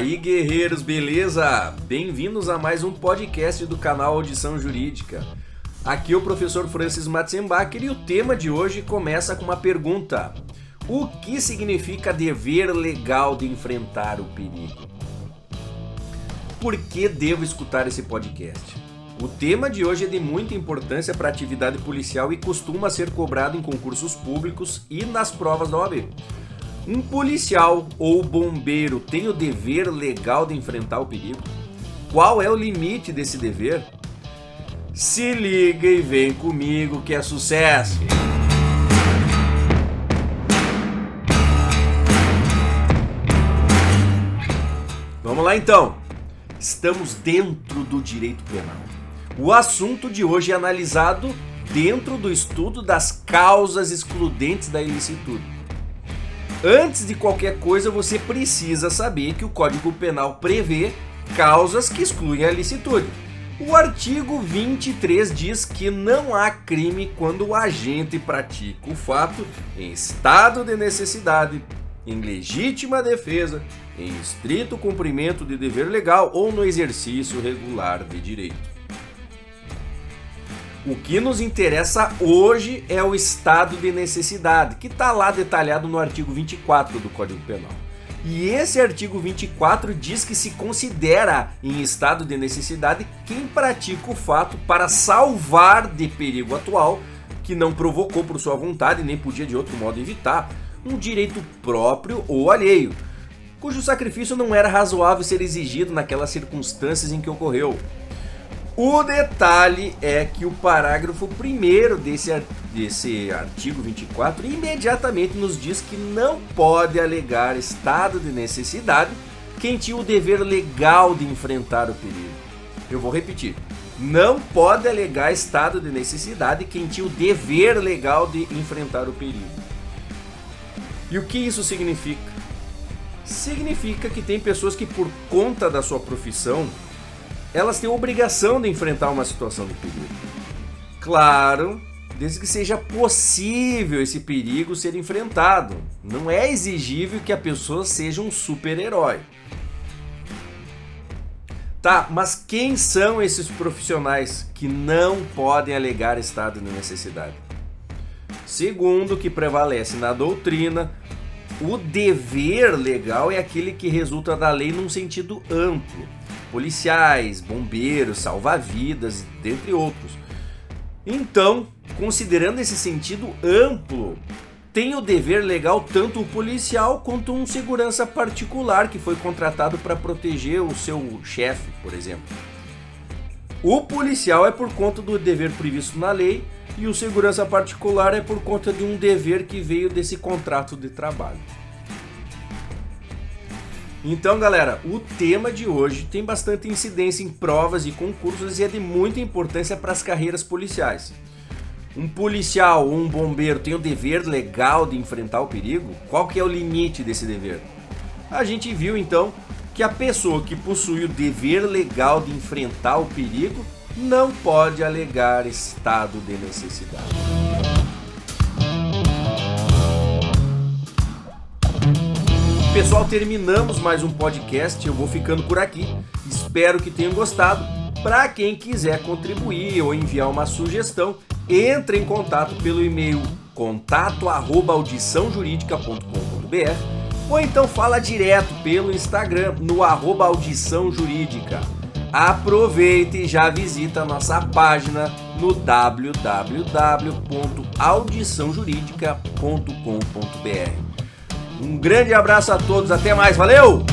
aí, guerreiros, beleza? Bem-vindos a mais um podcast do canal Audição Jurídica. Aqui é o professor Francis Matzenbacher e o tema de hoje começa com uma pergunta: O que significa dever legal de enfrentar o perigo? Por que devo escutar esse podcast? O tema de hoje é de muita importância para a atividade policial e costuma ser cobrado em concursos públicos e nas provas da OAB. Um policial ou bombeiro tem o dever legal de enfrentar o perigo? Qual é o limite desse dever? Se liga e vem comigo que é sucesso! Vamos lá então! Estamos dentro do direito penal. O assunto de hoje é analisado dentro do estudo das causas excludentes da ilicitude. Antes de qualquer coisa, você precisa saber que o Código Penal prevê causas que excluem a licitude. O artigo 23 diz que não há crime quando o agente pratica o fato em estado de necessidade, em legítima defesa, em estrito cumprimento de dever legal ou no exercício regular de direito. O que nos interessa hoje é o estado de necessidade, que está lá detalhado no artigo 24 do Código Penal. E esse artigo 24 diz que se considera em estado de necessidade quem pratica o fato para salvar de perigo atual, que não provocou por sua vontade nem podia de outro modo evitar, um direito próprio ou alheio, cujo sacrifício não era razoável ser exigido naquelas circunstâncias em que ocorreu. O detalhe é que o parágrafo 1 desse, desse artigo 24 imediatamente nos diz que não pode alegar estado de necessidade quem tinha o dever legal de enfrentar o perigo. Eu vou repetir. Não pode alegar estado de necessidade quem tinha o dever legal de enfrentar o perigo. E o que isso significa? Significa que tem pessoas que, por conta da sua profissão, elas têm obrigação de enfrentar uma situação de perigo. Claro, desde que seja possível esse perigo ser enfrentado. Não é exigível que a pessoa seja um super-herói. Tá, mas quem são esses profissionais que não podem alegar estado de necessidade? Segundo o que prevalece na doutrina, o dever legal é aquele que resulta da lei num sentido amplo policiais, bombeiros, salva-vidas, dentre outros. Então, considerando esse sentido amplo, tem o dever legal tanto o policial quanto um segurança particular que foi contratado para proteger o seu chefe, por exemplo. O policial é por conta do dever previsto na lei e o segurança particular é por conta de um dever que veio desse contrato de trabalho. Então, galera, o tema de hoje tem bastante incidência em provas e concursos e é de muita importância para as carreiras policiais. Um policial ou um bombeiro tem o dever legal de enfrentar o perigo? Qual que é o limite desse dever? A gente viu então que a pessoa que possui o dever legal de enfrentar o perigo não pode alegar estado de necessidade. Pessoal, terminamos mais um podcast. Eu vou ficando por aqui. Espero que tenham gostado. Para quem quiser contribuir ou enviar uma sugestão, entre em contato pelo e-mail contato@audiçãojurídica.com.br ou então fala direto pelo Instagram no arroba audição jurídica. Aproveite e já visita a nossa página no www.audiçãojurídica.com.br. Um grande abraço a todos, até mais, valeu!